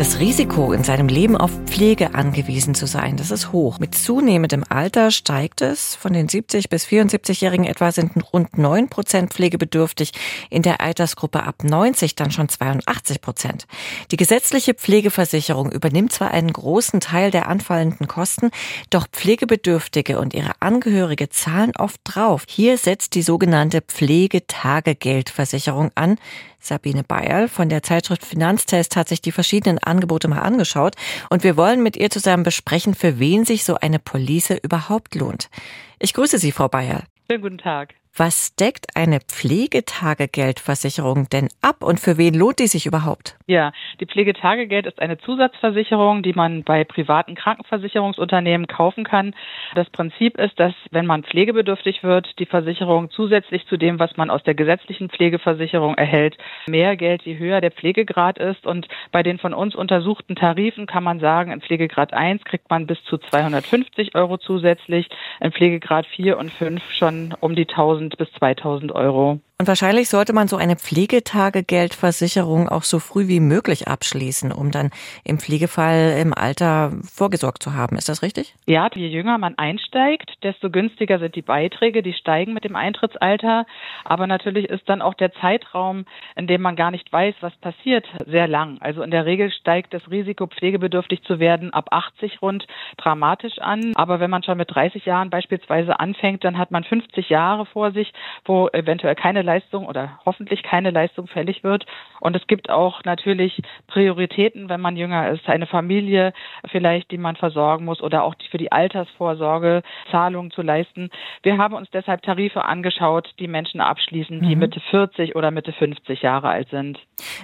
Das Risiko, in seinem Leben auf Pflege angewiesen zu sein, das ist hoch. Mit zunehmendem Alter steigt es. Von den 70 bis 74-Jährigen etwa sind rund 9 Prozent pflegebedürftig. In der Altersgruppe ab 90 dann schon 82 Prozent. Die gesetzliche Pflegeversicherung übernimmt zwar einen großen Teil der anfallenden Kosten, doch Pflegebedürftige und ihre Angehörige zahlen oft drauf. Hier setzt die sogenannte Pflegetagegeldversicherung an. Sabine Bayerl von der Zeitschrift Finanztest hat sich die verschiedenen Angebote mal angeschaut und wir wollen mit ihr zusammen besprechen, für wen sich so eine Police überhaupt lohnt. Ich grüße Sie, Frau Bayerl. Schönen guten Tag. Was deckt eine Pflegetagegeldversicherung denn ab und für wen lohnt die sich überhaupt? Ja, die Pflegetagegeld ist eine Zusatzversicherung, die man bei privaten Krankenversicherungsunternehmen kaufen kann. Das Prinzip ist, dass wenn man pflegebedürftig wird, die Versicherung zusätzlich zu dem, was man aus der gesetzlichen Pflegeversicherung erhält, mehr Geld, je höher der Pflegegrad ist. Und bei den von uns untersuchten Tarifen kann man sagen, in Pflegegrad 1 kriegt man bis zu 250 Euro zusätzlich, in Pflegegrad 4 und 5 schon um die 1000 1000 bis 2000 Euro. Und wahrscheinlich sollte man so eine Pflegetagegeldversicherung auch so früh wie möglich abschließen, um dann im Pflegefall im Alter vorgesorgt zu haben. Ist das richtig? Ja, je jünger man einsteigt, desto günstiger sind die Beiträge. Die steigen mit dem Eintrittsalter. Aber natürlich ist dann auch der Zeitraum, in dem man gar nicht weiß, was passiert, sehr lang. Also in der Regel steigt das Risiko, pflegebedürftig zu werden, ab 80 rund dramatisch an. Aber wenn man schon mit 30 Jahren beispielsweise anfängt, dann hat man 50 Jahre vor sich, wo eventuell keine Leistung oder hoffentlich keine Leistung fällig wird. Und es gibt auch natürlich Prioritäten, wenn man jünger ist, eine Familie vielleicht, die man versorgen muss oder auch für die Altersvorsorge Zahlungen zu leisten. Wir haben uns deshalb Tarife angeschaut, die Menschen abschließen, die mhm. Mitte 40 oder Mitte 50 Jahre alt sind.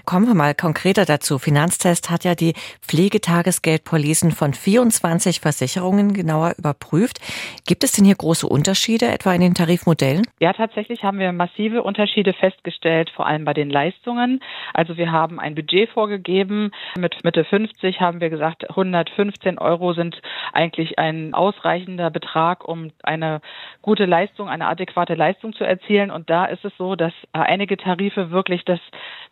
Kommen wir mal konkreter dazu. Finanztest hat ja die Pflegetagesgeldpolicen von 24 Versicherungen genauer überprüft. Gibt es denn hier große Unterschiede etwa in den Tarifmodellen? Ja, tatsächlich haben wir massive Unterschiede festgestellt, vor allem bei den Leistungen. Also wir haben ein Budget vorgegeben. Mit Mitte 50 haben wir gesagt, 115 Euro sind eigentlich ein ausreichender Betrag, um eine gute Leistung, eine adäquate Leistung zu erzielen. Und da ist es so, dass einige Tarife wirklich das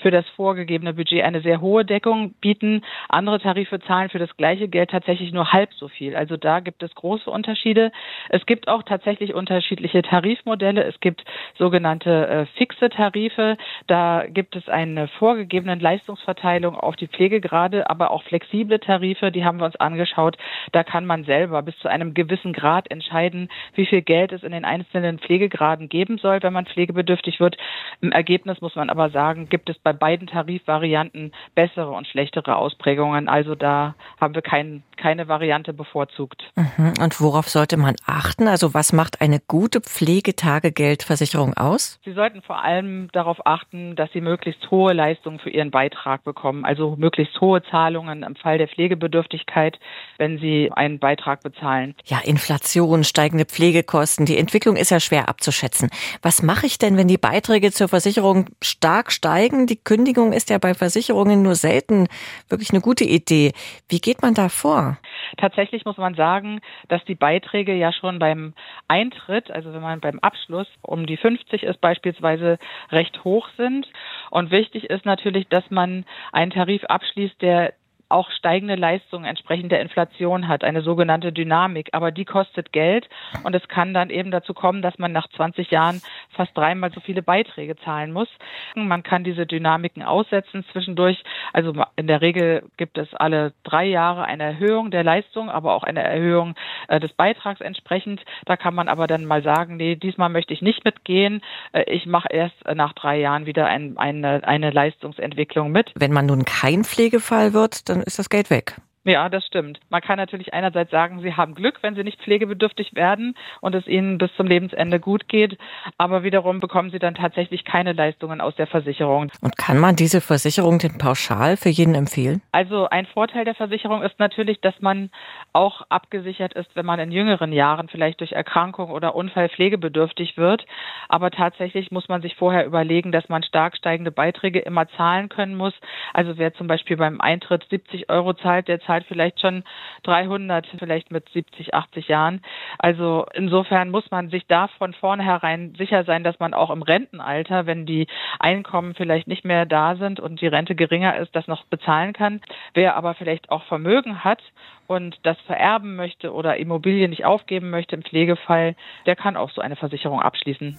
für das vorgegebene Budget eine sehr hohe Deckung bieten. Andere Tarife zahlen für das gleiche Geld tatsächlich nur halb so viel. Also da gibt es große Unterschiede. Es gibt auch tatsächlich unterschiedliche Tarifmodelle. Es gibt sogenannte äh, fixe Tarife. Da gibt es eine vorgegebene Leistungsverteilung auf die Pflegegrade, aber auch flexible Tarife, die haben wir uns angeschaut. Da kann man selber bis zu einem gewissen Grad entscheiden, wie viel Geld es in den einzelnen Pflegegraden geben soll, wenn man pflegebedürftig wird. Im Ergebnis muss man aber sagen, gibt es bei beiden Tarifvarianten bessere und schlechtere Ausprägungen. Also da haben wir kein, keine Variante bevorzugt. Mhm. Und worauf sollte man achten? Also was macht eine gute Pflegetagegeldversicherung aus? Sie sollten vor allem darauf achten, dass Sie möglichst hohe Leistungen für Ihren Beitrag bekommen, also möglichst hohe Zahlungen im Fall der Pflegebedürftigkeit, wenn Sie einen Beitrag bezahlen. Ja, Inflation, steigende Pflegekosten, die Entwicklung ist ja schwer abzuschätzen. Was mache ich denn, wenn die Beiträge zur Versicherung stark steigen? Die Kündigung ist ja bei Versicherungen nur selten wirklich eine gute Idee. Wie geht man da vor? Tatsächlich muss man sagen, dass die Beiträge ja schon beim Eintritt, also wenn man beim Abschluss um die 50 ist beispielsweise, recht hoch sind. Und wichtig ist natürlich, dass man einen Tarif abschließt, der auch steigende Leistungen entsprechend der Inflation hat, eine sogenannte Dynamik. Aber die kostet Geld und es kann dann eben dazu kommen, dass man nach 20 Jahren fast dreimal so viele Beiträge zahlen muss. Man kann diese Dynamiken aussetzen zwischendurch. Also in der Regel gibt es alle drei Jahre eine Erhöhung der Leistung, aber auch eine Erhöhung äh, des Beitrags entsprechend. Da kann man aber dann mal sagen, nee, diesmal möchte ich nicht mitgehen. Äh, ich mache erst nach drei Jahren wieder ein, eine, eine Leistungsentwicklung mit. Wenn man nun kein Pflegefall wird, dann ist das Geld weg. Ja, das stimmt. Man kann natürlich einerseits sagen, sie haben Glück, wenn sie nicht pflegebedürftig werden und es ihnen bis zum Lebensende gut geht, aber wiederum bekommen sie dann tatsächlich keine Leistungen aus der Versicherung. Und kann man diese Versicherung denn pauschal für jeden empfehlen? Also ein Vorteil der Versicherung ist natürlich, dass man auch abgesichert ist, wenn man in jüngeren Jahren vielleicht durch Erkrankung oder Unfall pflegebedürftig wird. Aber tatsächlich muss man sich vorher überlegen, dass man stark steigende Beiträge immer zahlen können muss. Also wer zum Beispiel beim Eintritt 70 Euro zahlt, der zahlt zahlt vielleicht schon 300, vielleicht mit 70, 80 Jahren. Also insofern muss man sich da von vornherein sicher sein, dass man auch im Rentenalter, wenn die Einkommen vielleicht nicht mehr da sind und die Rente geringer ist, das noch bezahlen kann. Wer aber vielleicht auch Vermögen hat und das vererben möchte oder Immobilien nicht aufgeben möchte im Pflegefall, der kann auch so eine Versicherung abschließen.